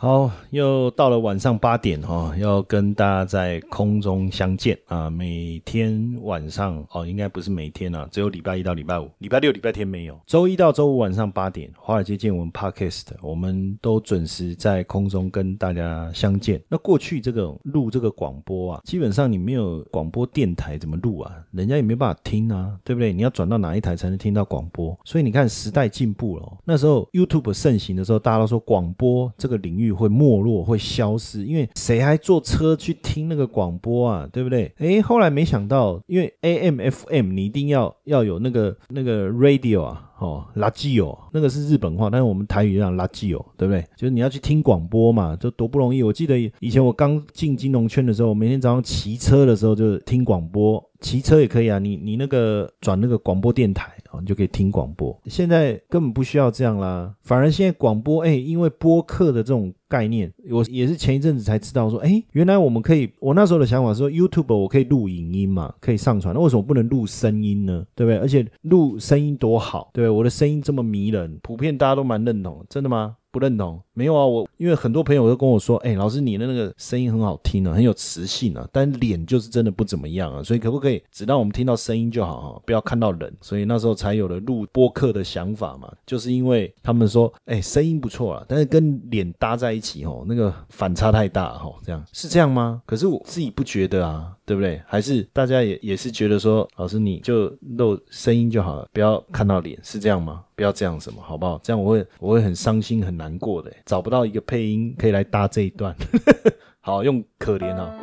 好，又到了晚上八点哦，要跟大家在空中相见啊！每天晚上哦，应该不是每天啊，只有礼拜一到礼拜五，礼拜六、礼拜天没有。周一到周五晚上八点，华尔街见闻 Podcast，我们都准时在空中跟大家相见。那过去这个录这个广播啊，基本上你没有广播电台怎么录啊？人家也没办法听啊，对不对？你要转到哪一台才能听到广播？所以你看时代进步了。那时候 YouTube 盛行的时候，大家都说广播这个领域。会没落，会消失，因为谁还坐车去听那个广播啊？对不对？诶，后来没想到，因为 AM、FM 你一定要要有那个那个 radio 啊。哦，垃圾哦，那个是日本话，但是我们台语讲垃圾哦，对不对？就是你要去听广播嘛，就多不容易。我记得以前我刚进金融圈的时候，每天早上骑车的时候就听广播，骑车也可以啊。你你那个转那个广播电台哦，你就可以听广播。现在根本不需要这样啦，反而现在广播，哎，因为播客的这种概念，我也是前一阵子才知道说，哎，原来我们可以，我那时候的想法是说，YouTube 我可以录影音嘛，可以上传，那为什么不能录声音呢？对不对？而且录声音多好，对不对。我的声音这么迷人，普遍大家都蛮认同，真的吗？不认同？没有啊，我因为很多朋友都跟我说，哎，老师你的那个声音很好听啊，很有磁性啊，但脸就是真的不怎么样啊，所以可不可以只让我们听到声音就好哈，不要看到人？所以那时候才有了录播客的想法嘛，就是因为他们说，哎，声音不错啊，但是跟脸搭在起哦，那个反差太大哦，这样是这样吗？可是我自己不觉得啊，对不对？还是大家也也是觉得说，老师你就露声音就好了，不要看到脸，是这样吗？不要这样什么，好不好？这样我会我会很伤心很难过的，找不到一个配音可以来搭这一段。好，用可怜啊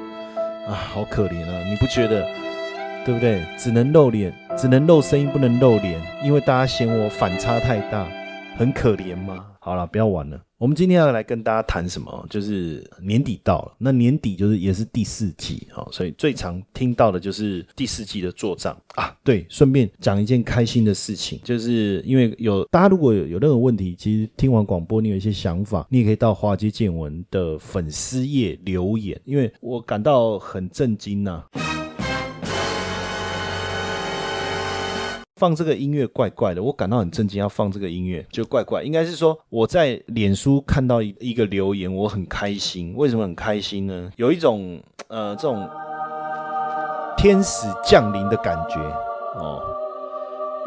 啊，好可怜啊！你不觉得对不对？只能露脸，只能露声音，不能露脸，因为大家嫌我反差太大，很可怜吗？好了，不要玩了。我们今天要来跟大家谈什么？就是年底到了，那年底就是也是第四季哦，所以最常听到的就是第四季的做账啊。对，顺便讲一件开心的事情，就是因为有大家如果有有任何问题，其实听完广播你有一些想法，你也可以到华街见闻的粉丝页留言，因为我感到很震惊呐。放这个音乐怪怪的，我感到很震惊。要放这个音乐就怪怪，应该是说我在脸书看到一个留言，我很开心。为什么很开心呢？有一种呃这种天使降临的感觉哦，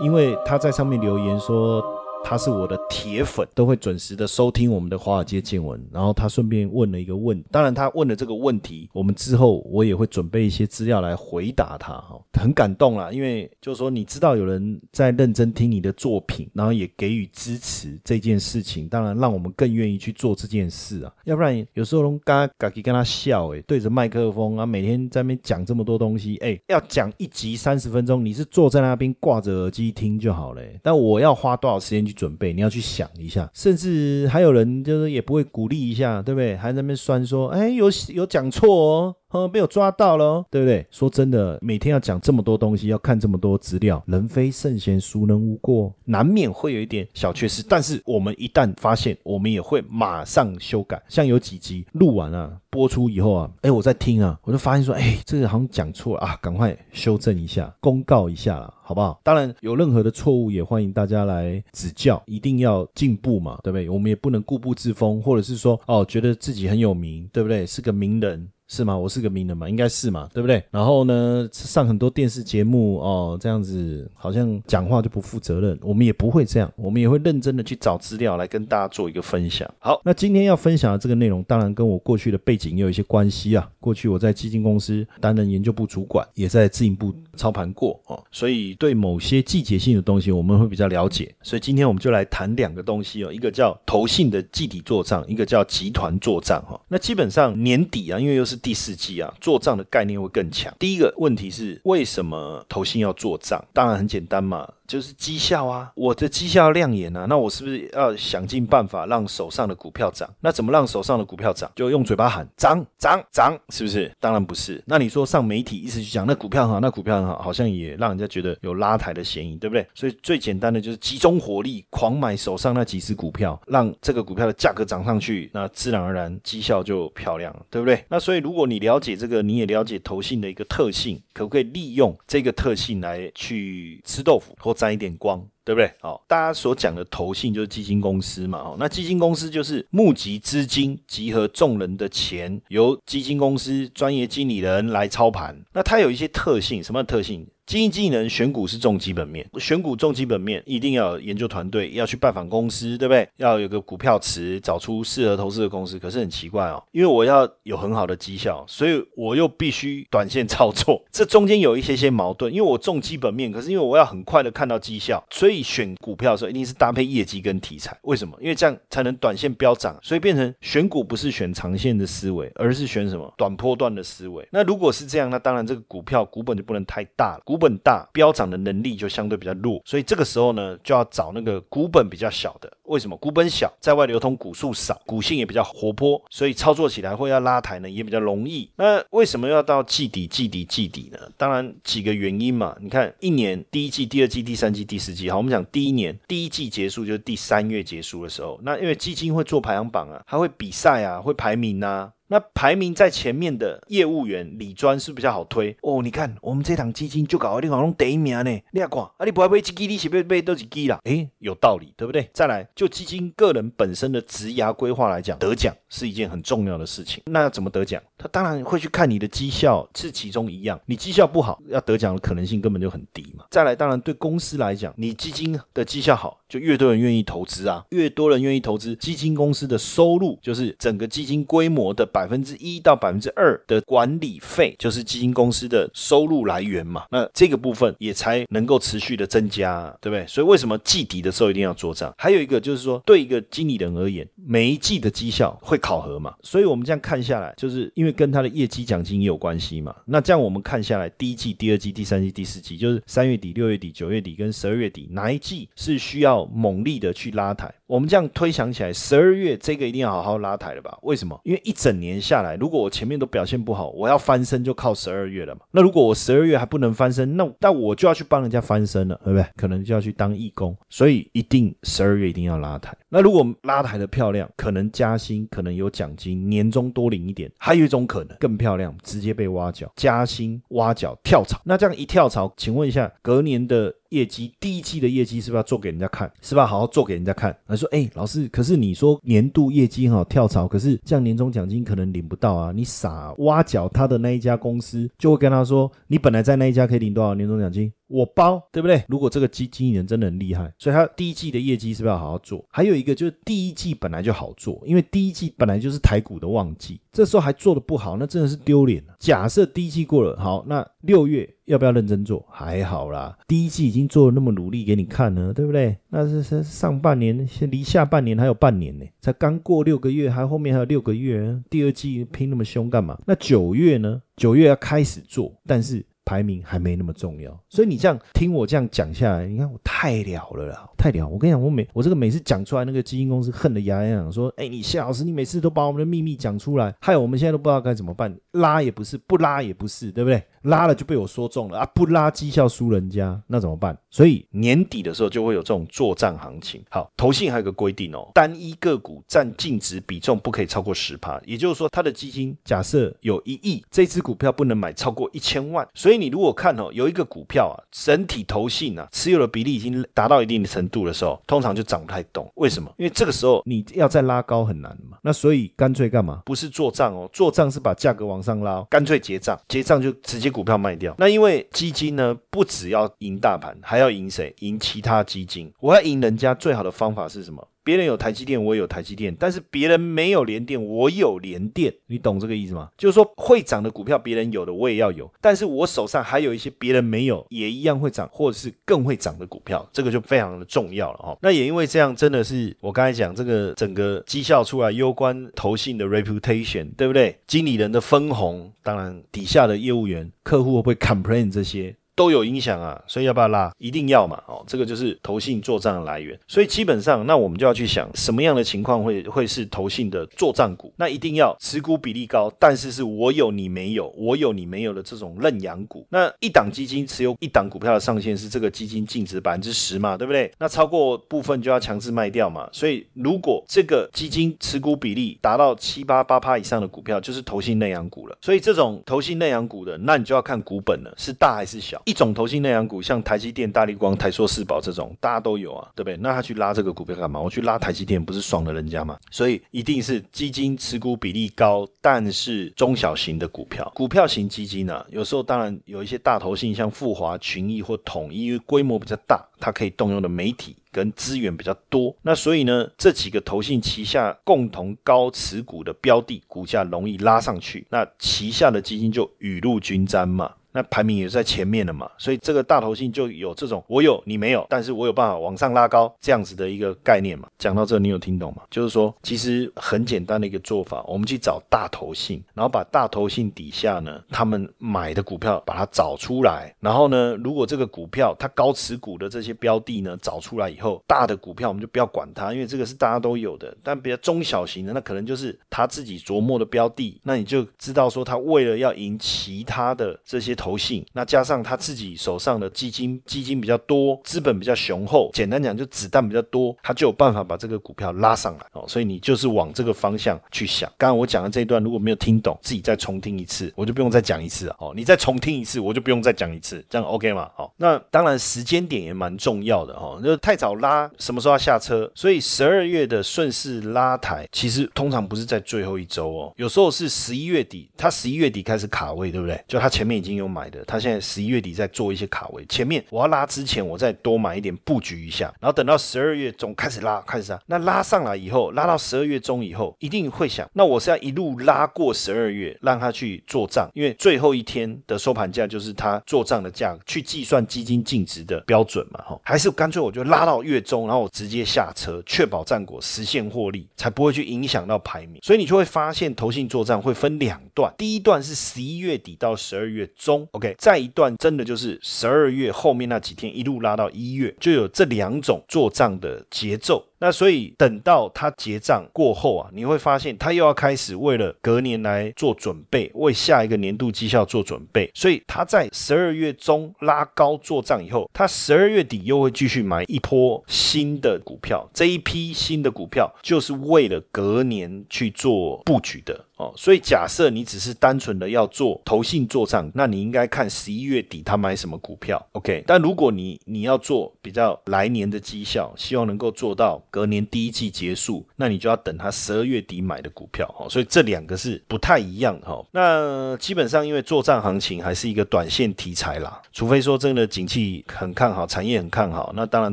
因为他在上面留言说。他是我的铁粉，都会准时的收听我们的华尔街见闻。然后他顺便问了一个问，当然他问了这个问题，我们之后我也会准备一些资料来回答他。哈，很感动啦，因为就是说你知道有人在认真听你的作品，然后也给予支持这件事情，当然让我们更愿意去做这件事啊。要不然有时候龙嘎嘎跟他笑，哎，对着麦克风啊，每天在那边讲这么多东西，哎，要讲一集三十分钟，你是坐在那边挂着耳机听就好了。但我要花多少时间？去准备，你要去想一下，甚至还有人就是也不会鼓励一下，对不对？还在那边酸说，哎，有有讲错哦。呵，被我抓到了，对不对？说真的，每天要讲这么多东西，要看这么多资料，人非圣贤，孰能无过？难免会有一点小缺失。但是我们一旦发现，我们也会马上修改。像有几集录完了，播出以后啊，哎，我在听啊，我就发现说，哎，这个好像讲错了啊，赶快修正一下，公告一下了，好不好？当然，有任何的错误，也欢迎大家来指教，一定要进步嘛，对不对？我们也不能固步自封，或者是说，哦，觉得自己很有名，对不对？是个名人。是吗？我是个名人嘛，应该是嘛，对不对？然后呢，上很多电视节目哦，这样子好像讲话就不负责任。我们也不会这样，我们也会认真的去找资料来跟大家做一个分享。好，那今天要分享的这个内容，当然跟我过去的背景也有一些关系啊。过去我在基金公司担任研究部主管，也在自营部操盘过哦，所以对某些季节性的东西我们会比较了解。所以今天我们就来谈两个东西哦，一个叫投信的季底做账，一个叫集团做账哈。那基本上年底啊，因为又是第四季啊，做账的概念会更强。第一个问题是为什么投信要做账？当然很简单嘛。就是绩效啊，我的绩效亮眼啊，那我是不是要想尽办法让手上的股票涨？那怎么让手上的股票涨？就用嘴巴喊涨涨涨，是不是？当然不是。那你说上媒体一直去讲那股票很好，那股票很好，好像也让人家觉得有拉抬的嫌疑，对不对？所以最简单的就是集中火力狂买手上那几只股票，让这个股票的价格涨上去，那自然而然绩效就漂亮了，对不对？那所以如果你了解这个，你也了解投信的一个特性，可不可以利用这个特性来去吃豆腐或？沾一点光，对不对？哦，大家所讲的投信就是基金公司嘛，哦，那基金公司就是募集资金，集合众人的钱，由基金公司专业经理人来操盘。那它有一些特性，什么特性？经营技能选股是重基本面，选股重基本面，一定要有研究团队，要去拜访公司，对不对？要有个股票池，找出适合投资的公司。可是很奇怪哦，因为我要有很好的绩效，所以我又必须短线操作，这中间有一些些矛盾。因为我重基本面，可是因为我要很快的看到绩效，所以选股票的时候一定是搭配业绩跟题材。为什么？因为这样才能短线飙涨。所以变成选股不是选长线的思维，而是选什么短波段的思维。那如果是这样，那当然这个股票股本就不能太大了。股本大，飙涨的能力就相对比较弱，所以这个时候呢，就要找那个股本比较小的。为什么？股本小，在外流通股数少，股性也比较活泼，所以操作起来会要拉抬呢，也比较容易。那为什么要到季底、季底、季底呢？当然几个原因嘛。你看，一年第一季、第二季、第三季、第四季，好，我们讲第一年第一季结束就是第三月结束的时候，那因为基金会做排行榜啊，还会比赛啊，会排名啊。那排名在前面的业务员李专是比较好推哦。你看我们这档基金就搞你好像第一名呢，你看啊，你不会买基金，你是不是买都是基啦？诶，有道理，对不对？再来，就基金个人本身的职涯规划来讲，得奖是一件很重要的事情。那要怎么得奖？他当然会去看你的绩效是其中一样。你绩效不好，要得奖的可能性根本就很低嘛。再来，当然对公司来讲，你基金的绩效好，就越多人愿意投资啊，越多人愿意投资，基金公司的收入就是整个基金规模的。百分之一到百分之二的管理费，就是基金公司的收入来源嘛。那这个部分也才能够持续的增加，对不对？所以为什么季底的时候一定要做账？还有一个就是说，对一个经理人而言，每一季的绩效会考核嘛。所以我们这样看下来，就是因为跟他的业绩奖金也有关系嘛。那这样我们看下来，第一季、第二季、第三季、第四季，就是三月底、六月底、九月底跟十二月底，哪一季是需要猛力的去拉抬？我们这样推想起来，十二月这个一定要好好拉抬了吧？为什么？因为一整年年下来，如果我前面都表现不好，我要翻身就靠十二月了嘛。那如果我十二月还不能翻身，那那我就要去帮人家翻身了，对不对？可能就要去当义工，所以一定十二月一定要拉抬。那如果拉抬的漂亮，可能加薪，可能有奖金，年终多领一点。还有一种可能更漂亮，直接被挖角，加薪、挖角、跳槽。那这样一跳槽，请问一下，隔年的？业绩第一季的业绩是不是要做给人家看？是吧？好好做给人家看。他说：“哎，老师，可是你说年度业绩很好跳槽，可是这样年终奖金可能领不到啊！你傻，挖角他的那一家公司就会跟他说，你本来在那一家可以领多少年终奖金？”我包，对不对？如果这个基经理人真的很厉害，所以他第一季的业绩是不是要好好做？还有一个就是第一季本来就好做，因为第一季本来就是台股的旺季，这时候还做的不好，那真的是丢脸了。假设第一季过了，好，那六月要不要认真做？还好啦，第一季已经做了那么努力给你看了，对不对？那是是上半年，离下半年还有半年呢，才刚过六个月，还后面还有六个月，第二季拼那么凶干嘛？那九月呢？九月要开始做，但是。排名还没那么重要，所以你这样听我这样讲下来，你看我太了了啦，太了！我跟你讲，我每我这个每次讲出来，那个基金公司恨得牙痒痒，说：“哎，你谢老师，你每次都把我们的秘密讲出来，害我们现在都不知道该怎么办，拉也不是，不拉也不是，对不对？拉了就被我说中了啊，不拉绩效输人家，那怎么办？所以年底的时候就会有这种做账行情。好，投信还有个规定哦，单一个股占净值比重不可以超过十趴，也就是说，它的基金假设有一亿，这只股票不能买超过一千万。所以你如果看哦，有一个股票啊，整体投信啊持有的比例已经达到一定的程度的时候，通常就涨不太动。为什么？因为这个时候你要再拉高很难嘛。那所以干脆干嘛？不是做账哦，做账是把价格往上拉，干脆结账，结账就直接股票卖掉。那因为基金呢，不只要赢大盘，还要赢谁？赢其他基金。我要赢人家最好的方法是什么？别人有台积电，我也有台积电，但是别人没有联电，我有联电，你懂这个意思吗？就是说会涨的股票，别人有的我也要有，但是我手上还有一些别人没有，也一样会涨，或者是更会涨的股票，这个就非常的重要了哈。那也因为这样，真的是我刚才讲这个整个绩效出来，攸关投信的 reputation，对不对？经理人的分红，当然底下的业务员、客户会不会 complain 这些？都有影响啊，所以要不要拉？一定要嘛，哦，这个就是投信做账的来源。所以基本上，那我们就要去想，什么样的情况会会是投信的做账股？那一定要持股比例高，但是是我有你没有，我有你没有的这种认养股。那一档基金持有一档股票的上限是这个基金净值百分之十嘛，对不对？那超过部分就要强制卖掉嘛。所以如果这个基金持股比例达到七八八趴以上的股票，就是投信内养股了。所以这种投信内养股的，那你就要看股本了，是大还是小。一种投信内养股，像台积电、大力光、台硕、四宝这种，大家都有啊，对不对？那他去拉这个股票干嘛？我去拉台积电，不是爽了人家吗？所以一定是基金持股比例高，但是中小型的股票，股票型基金呢，有时候当然有一些大投信，像富华、群益或统一，因为规模比较大，它可以动用的媒体跟资源比较多。那所以呢，这几个投信旗下共同高持股的标的，股价容易拉上去，那旗下的基金就雨露均沾嘛。那排名也是在前面的嘛，所以这个大头性就有这种我有你没有，但是我有办法往上拉高这样子的一个概念嘛。讲到这，你有听懂吗？就是说，其实很简单的一个做法，我们去找大头性，然后把大头性底下呢，他们买的股票把它找出来，然后呢，如果这个股票它高持股的这些标的呢找出来以后，大的股票我们就不要管它，因为这个是大家都有的。但比较中小型的，那可能就是他自己琢磨的标的，那你就知道说他为了要赢其他的这些。投信，那加上他自己手上的基金，基金比较多，资本比较雄厚，简单讲就子弹比较多，他就有办法把这个股票拉上来哦。所以你就是往这个方向去想。刚刚我讲的这一段如果没有听懂，自己再重听一次，我就不用再讲一次哦。你再重听一次，我就不用再讲一次，这样 OK 吗？好，那当然时间点也蛮重要的哦。就太早拉，什么时候要下车？所以十二月的顺势拉抬，其实通常不是在最后一周哦，有时候是十一月底，他十一月底开始卡位，对不对？就他前面已经有。买的，他现在十一月底在做一些卡位，前面我要拉之前，我再多买一点布局一下，然后等到十二月中开始拉，开始拉，那拉上来以后，拉到十二月中以后，一定会想，那我是要一路拉过十二月，让他去做账，因为最后一天的收盘价就是他做账的价，去计算基金净值的标准嘛，哈，还是干脆我就拉到月中，然后我直接下车，确保战果实现获利，才不会去影响到排名。所以你就会发现，投信做账会分两段，第一段是十一月底到十二月中。OK，再一段真的就是十二月后面那几天一路拉到一月，就有这两种做账的节奏。那所以等到他结账过后啊，你会发现他又要开始为了隔年来做准备，为下一个年度绩效做准备。所以他在十二月中拉高做账以后，他十二月底又会继续买一波新的股票。这一批新的股票就是为了隔年去做布局的哦。所以假设你只是单纯的要做投信做账，那你应该看十一月底他买什么股票。OK，但如果你你要做比较来年的绩效，希望能够做到。隔年第一季结束，那你就要等他十二月底买的股票哈，所以这两个是不太一样哈。那基本上因为做账行情还是一个短线题材啦，除非说真的景气很看好，产业很看好，那当然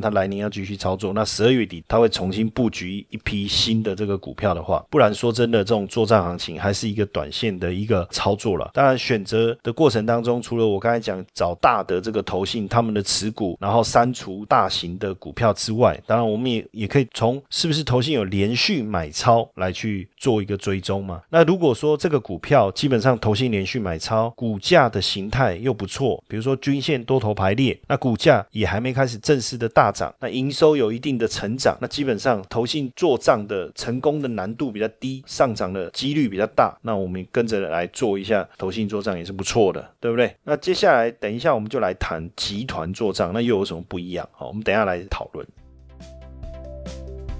他来年要继续操作。那十二月底他会重新布局一批新的这个股票的话，不然说真的，这种做账行情还是一个短线的一个操作了。当然选择的过程当中，除了我刚才讲找大的这个投信他们的持股，然后删除大型的股票之外，当然我们也也可以。从是不是投信有连续买超来去做一个追踪嘛？那如果说这个股票基本上投信连续买超，股价的形态又不错，比如说均线多头排列，那股价也还没开始正式的大涨，那营收有一定的成长，那基本上投信做账的成功的难度比较低，上涨的几率比较大，那我们跟着来做一下投信做账也是不错的，对不对？那接下来等一下我们就来谈集团做账，那又有什么不一样？好，我们等下来讨论。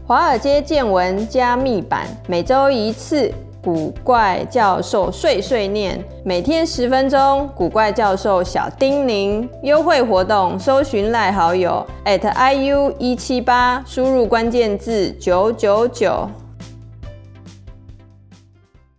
华尔街见闻加密版每周一次，古怪教授碎碎念，每天十分钟，古怪教授小叮咛。优惠活动，搜寻赖好友 at iu 一七八，输入关键字九九九。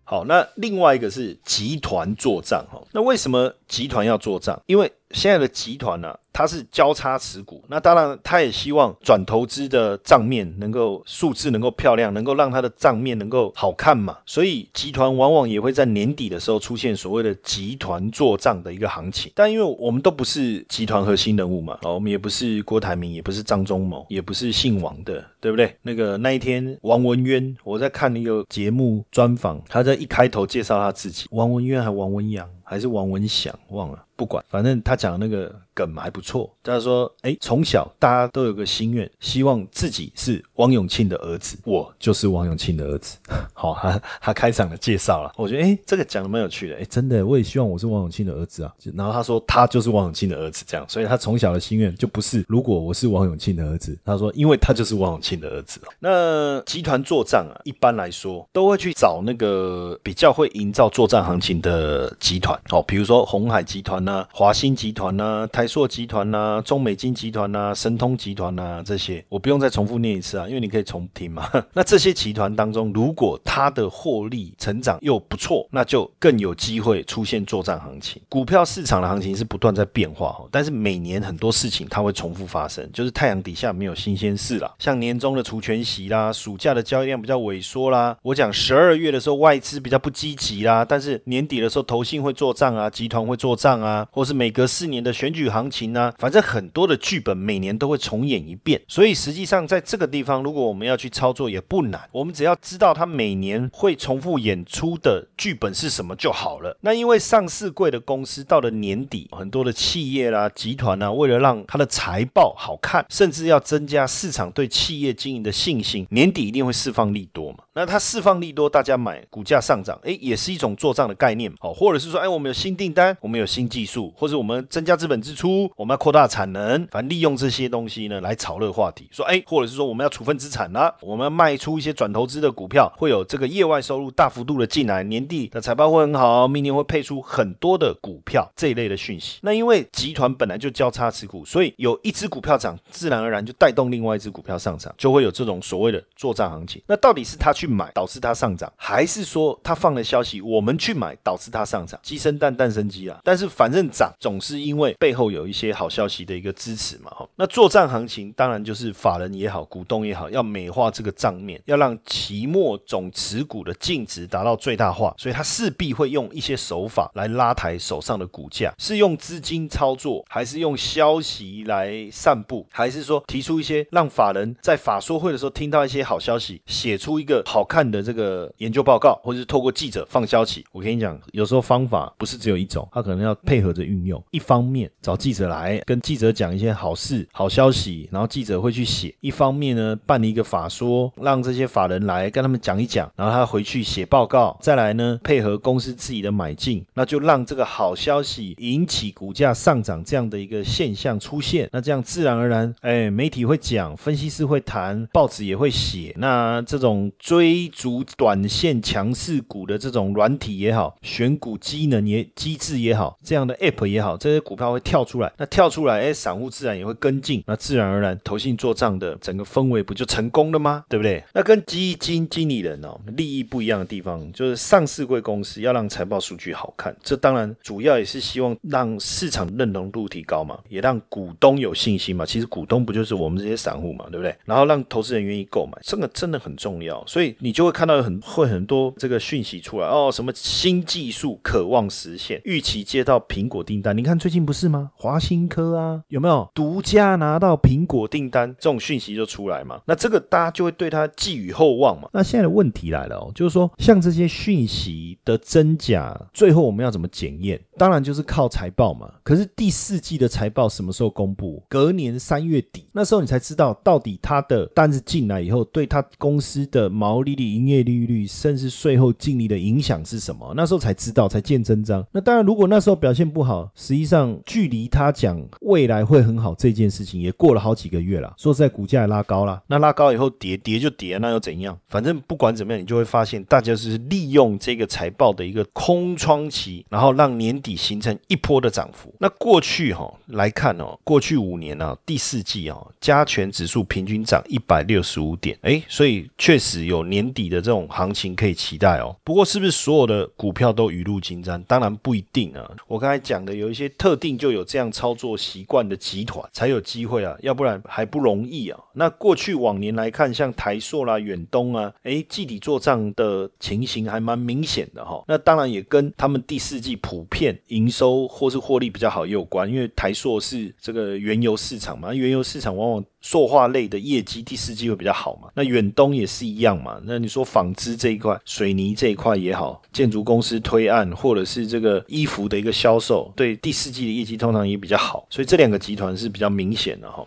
好，那另外一个是集团做账哈，那为什么集团要做账？因为现在的集团呢？它是交叉持股，那当然，他也希望转投资的账面能够数字能够漂亮，能够让他的账面能够好看嘛。所以集团往往也会在年底的时候出现所谓的集团做账的一个行情。但因为我们都不是集团核心人物嘛，哦，我们也不是郭台铭，也不是张忠谋，也不是姓王的，对不对？那个那一天王文渊，我在看一个节目专访，他在一开头介绍他自己，王文渊还王文洋还是王文祥，忘了。不管，反正他讲那个梗还不错。他说：“哎，从小大家都有个心愿，希望自己是王永庆的儿子。我就是王永庆的儿子。”好，他他开场的介绍了，我觉得哎，这个讲的蛮有趣的。哎，真的，我也希望我是王永庆的儿子啊。然后他说他就是王永庆的儿子，这样，所以他从小的心愿就不是如果我是王永庆的儿子。他说，因为他就是王永庆的儿子。那集团作战啊，一般来说都会去找那个比较会营造作战行情的集团哦，比如说红海集团。那华兴集团呐、台硕集团呐、中美金集团呐、神通集团呐，这些我不用再重复念一次啊，因为你可以重听嘛。那这些集团当中，如果它的获利成长又不错，那就更有机会出现作战行情。股票市场的行情是不断在变化哈，但是每年很多事情它会重复发生，就是太阳底下没有新鲜事了。像年终的除权息啦，暑假的交易量比较萎缩啦，我讲十二月的时候外资比较不积极啦，但是年底的时候投信会做账啊，集团会做账啊。或是每隔四年的选举行情呢，反正很多的剧本每年都会重演一遍，所以实际上在这个地方，如果我们要去操作也不难，我们只要知道它每年会重复演出的剧本是什么就好了。那因为上市贵的公司到了年底，很多的企业啦、集团啊，为了让它的财报好看，甚至要增加市场对企业经营的信心，年底一定会释放利多嘛。那它释放利多，大家买，股价上涨，哎，也是一种做账的概念，好，或者是说，哎，我们有新订单，我们有新技术，或者我们增加资本支出，我们要扩大产能，反正利用这些东西呢来炒热话题，说，哎，或者是说我们要处分资产啦，我们要卖出一些转投资的股票，会有这个业外收入大幅度的进来，年底的财报会很好，明年会配出很多的股票这一类的讯息。那因为集团本来就交叉持股，所以有一只股票涨，自然而然就带动另外一只股票上涨，就会有这种所谓的做账行情。那到底是他去？买导致它上涨，还是说他放了消息，我们去买导致它上涨？鸡生蛋，蛋生鸡啊！但是反正涨总是因为背后有一些好消息的一个支持嘛。哈，那作战行情当然就是法人也好，股东也好，要美化这个账面，要让期末总持股的净值达到最大化，所以他势必会用一些手法来拉抬手上的股价，是用资金操作，还是用消息来散布，还是说提出一些让法人在法说会的时候听到一些好消息，写出一个好。好看的这个研究报告，或者是透过记者放消息，我跟你讲，有时候方法不是只有一种，他可能要配合着运用。一方面找记者来跟记者讲一些好事、好消息，然后记者会去写；一方面呢，办一个法说，让这些法人来跟他们讲一讲，然后他回去写报告。再来呢，配合公司自己的买进，那就让这个好消息引起股价上涨这样的一个现象出现。那这样自然而然，哎，媒体会讲，分析师会谈，报纸也会写。那这种追。追逐短线强势股的这种软体也好，选股机能也机制也好，这样的 App 也好，这些股票会跳出来。那跳出来，哎，散户自然也会跟进。那自然而然，投信做账的整个氛围不就成功了吗？对不对？那跟基金经理人哦利益不一样的地方，就是上市贵公司要让财报数据好看，这当然主要也是希望让市场认同度提高嘛，也让股东有信心嘛。其实股东不就是我们这些散户嘛，对不对？然后让投资人愿意购买，这个真的很重要。所以。你就会看到很会很多这个讯息出来哦，什么新技术渴望实现，预期接到苹果订单。你看最近不是吗？华新科啊，有没有独家拿到苹果订单，这种讯息就出来嘛。那这个大家就会对他寄予厚望嘛。那现在的问题来了哦，就是说像这些讯息的真假，最后我们要怎么检验？当然就是靠财报嘛。可是第四季的财报什么时候公布？隔年三月底，那时候你才知道到底他的单子进来以后，对他公司的毛利率、营业利率，甚至税后净利的影响是什么？那时候才知道，才见真章。那当然，如果那时候表现不好，实际上距离他讲未来会很好这件事情，也过了好几个月了。说实在，股价也拉高了。那拉高以后跌跌就跌，那又怎样？反正不管怎么样，你就会发现大家是利用这个财报的一个空窗期，然后让年底形成一波的涨幅。那过去哈来看哦，过去五年呢，第四季哦，加权指数平均涨一百六十五点，哎，所以确实有年底的这种行情可以期待哦。不过是不是所有的股票都雨露均沾？当然不一定啊。我刚才讲的有一些特定就有这样操作习惯的集团才有机会啊，要不然还不容易啊。那过去往年来看，像台塑啦、远东啊，哎，季底做账的情形还蛮明显的哈。那当然也跟他们第四季普遍营收或是获利比较好有关，因为台塑是这个原油市场嘛，原油市场往往塑化类的业绩第四季会比较好嘛。那远东也是一样嘛。那你说纺织这一块、水泥这一块也好，建筑公司推案或者是这个衣服的一个销售，对第四季的业绩通常也比较好，所以这两个集团是比较明显的哈。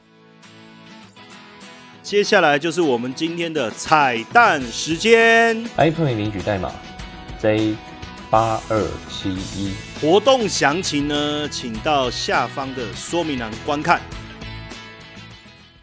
接下来就是我们今天的彩蛋时间，iPhone 领取代码 J 八二七一，活动详情呢，请到下方的说明栏观看。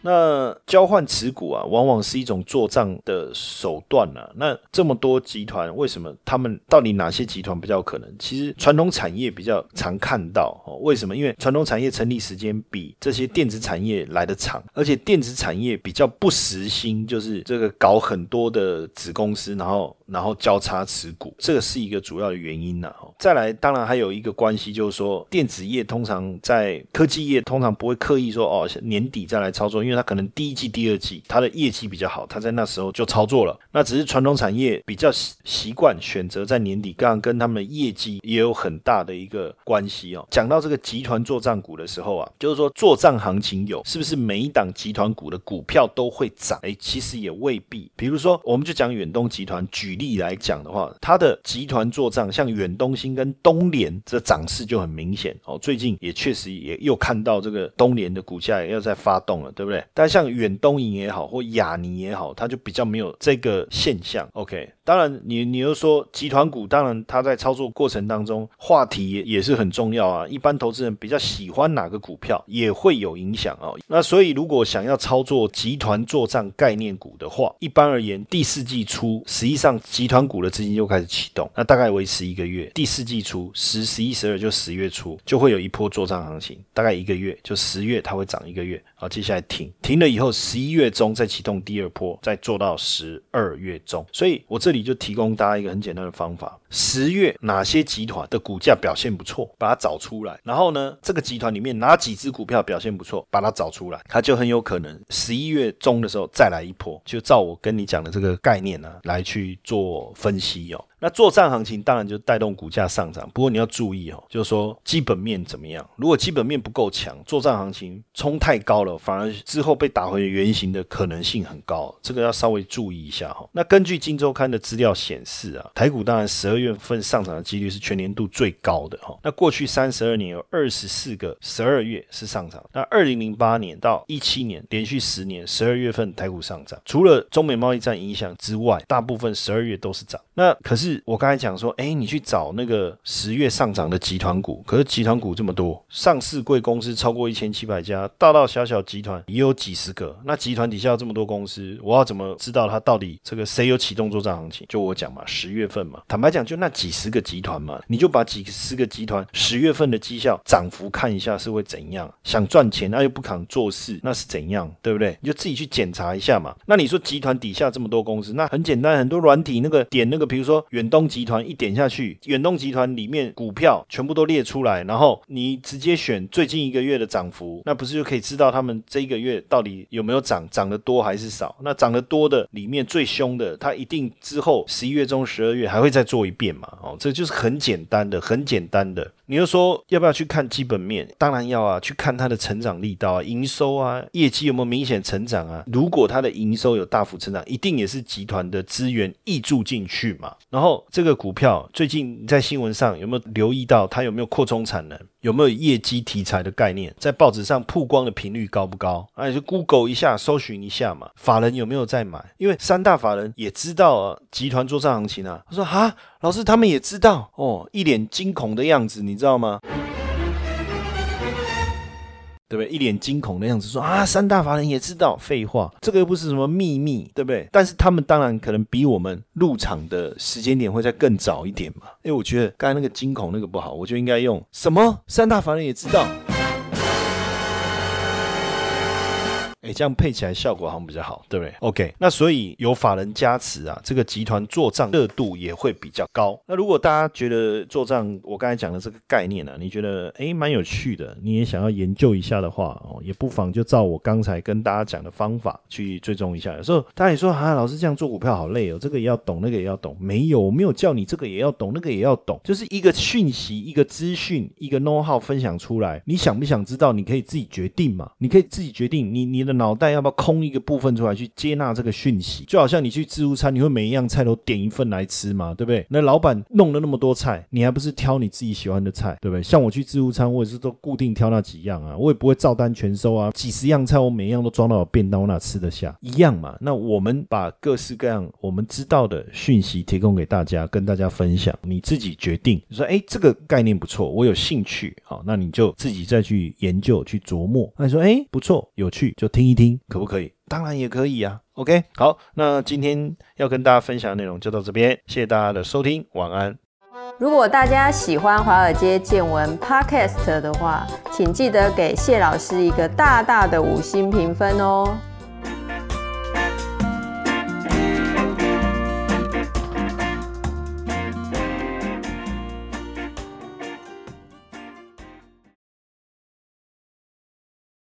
那交换持股啊，往往是一种做账的手段啊。那这么多集团，为什么他们到底哪些集团比较可能？其实传统产业比较常看到哦。为什么？因为传统产业成立时间比这些电子产业来的长，而且电子产业比较不实心，就是这个搞很多的子公司，然后然后交叉持股，这个是一个主要的原因呐。再来，当然还有一个关系，就是说电子业通常在科技业通常不会刻意说哦年底再来操作。因为它可能第一季、第二季它的业绩比较好，它在那时候就操作了。那只是传统产业比较习习惯选择在年底，刚刚跟他们业绩也有很大的一个关系哦。讲到这个集团做账股的时候啊，就是说做账行情有是不是每一档集团股的股票都会涨？哎，其实也未必。比如说，我们就讲远东集团举例来讲的话，它的集团做账，像远东新跟东联这涨势就很明显哦。最近也确实也又看到这个东联的股价也要在发动了，对不对？但像远东营也好，或亚尼也好，它就比较没有这个现象。OK，当然你你又说集团股，当然它在操作过程当中，话题也也是很重要啊。一般投资人比较喜欢哪个股票，也会有影响哦。那所以如果想要操作集团作战概念股的话，一般而言，第四季初实际上集团股的资金又开始启动，那大概维持一个月。第四季初十、十一、十二就十月初就会有一波作战行情，大概一个月，就十月它会涨一个月。好，接下来停停了以后，十一月中再启动第二波，再做到十二月中。所以我这里就提供大家一个很简单的方法：十月哪些集团的股价表现不错，把它找出来。然后呢，这个集团里面哪几只股票表现不错，把它找出来，它就很有可能十一月中的时候再来一波。就照我跟你讲的这个概念呢，来去做做分析哦。那做账行情当然就带动股价上涨，不过你要注意哦，就是说基本面怎么样？如果基本面不够强，做账行情冲太高了，反而之后被打回原形的可能性很高，这个要稍微注意一下哈。那根据《金周刊》的资料显示啊，台股当然十二月份上涨的几率是全年度最高的哈。那过去三十二年有二十四个十二月是上涨，那二零零八年到一七年连续十年十二月份台股上涨，除了中美贸易战影响之外，大部分十二月月都是涨。那可是。我刚才讲说，哎，你去找那个十月上涨的集团股，可是集团股这么多，上市贵公司超过一千七百家，大大小小集团也有几十个。那集团底下有这么多公司，我要怎么知道它到底这个谁有启动做账行情？就我讲嘛，十月份嘛，坦白讲，就那几十个集团嘛，你就把几十个集团十月份的绩效涨幅看一下是会怎样。想赚钱，那又不肯做事，那是怎样？对不对？你就自己去检查一下嘛。那你说集团底下这么多公司，那很简单，很多软体你那个点那个，比如说远东集团一点下去，远东集团里面股票全部都列出来，然后你直接选最近一个月的涨幅，那不是就可以知道他们这一个月到底有没有涨，涨得多还是少？那涨得多的里面最凶的，它一定之后十一月中、十二月还会再做一遍嘛？哦，这就是很简单的，很简单的。你又说要不要去看基本面？当然要啊，去看它的成长力道啊，营收啊，业绩有没有明显成长啊？如果它的营收有大幅成长，一定也是集团的资源溢注进去嘛。然后这个股票最近在新闻上有没有留意到它有没有扩充产能？有没有业绩题材的概念？在报纸上曝光的频率高不高？啊，就 Google 一下，搜寻一下嘛。法人有没有在买？因为三大法人也知道啊，集团做这行情啊。他说哈，老师他们也知道哦，一脸惊恐的样子，你知道吗？对不对？一脸惊恐的样子说啊，三大法人也知道，废话，这个又不是什么秘密，对不对？但是他们当然可能比我们入场的时间点会再更早一点嘛。因为我觉得刚才那个惊恐那个不好，我就应该用什么？三大法人也知道。哎，这样配起来效果好像比较好，对不对？OK，那所以有法人加持啊，这个集团做账热度也会比较高。那如果大家觉得做账，我刚才讲的这个概念呢，你觉得哎蛮有趣的，你也想要研究一下的话哦，也不妨就照我刚才跟大家讲的方法去追踪一下。有时候大家也说啊，老师这样做股票好累哦，这个也要懂，那个也要懂。没有，我没有叫你这个也要懂，那个也要懂，就是一个讯息、一个资讯、一个 know how 分享出来，你想不想知道？你可以自己决定嘛，你可以自己决定，你你的。脑袋要不要空一个部分出来去接纳这个讯息？就好像你去自助餐，你会每一样菜都点一份来吃嘛，对不对？那老板弄了那么多菜，你还不是挑你自己喜欢的菜，对不对？像我去自助餐，我也是都固定挑那几样啊，我也不会照单全收啊。几十样菜，我每一样都装到我便当，我哪吃得下？一样嘛。那我们把各式各样我们知道的讯息提供给大家，跟大家分享，你自己决定。你说，哎，这个概念不错，我有兴趣，好，那你就自己再去研究、去琢磨。那你说，哎，不错，有趣，就听听一听，可不可以？当然也可以啊。OK，好，那今天要跟大家分享的内容就到这边，谢谢大家的收听，晚安。如果大家喜欢华尔街见闻 Podcast 的话，请记得给谢老师一个大大的五星评分哦。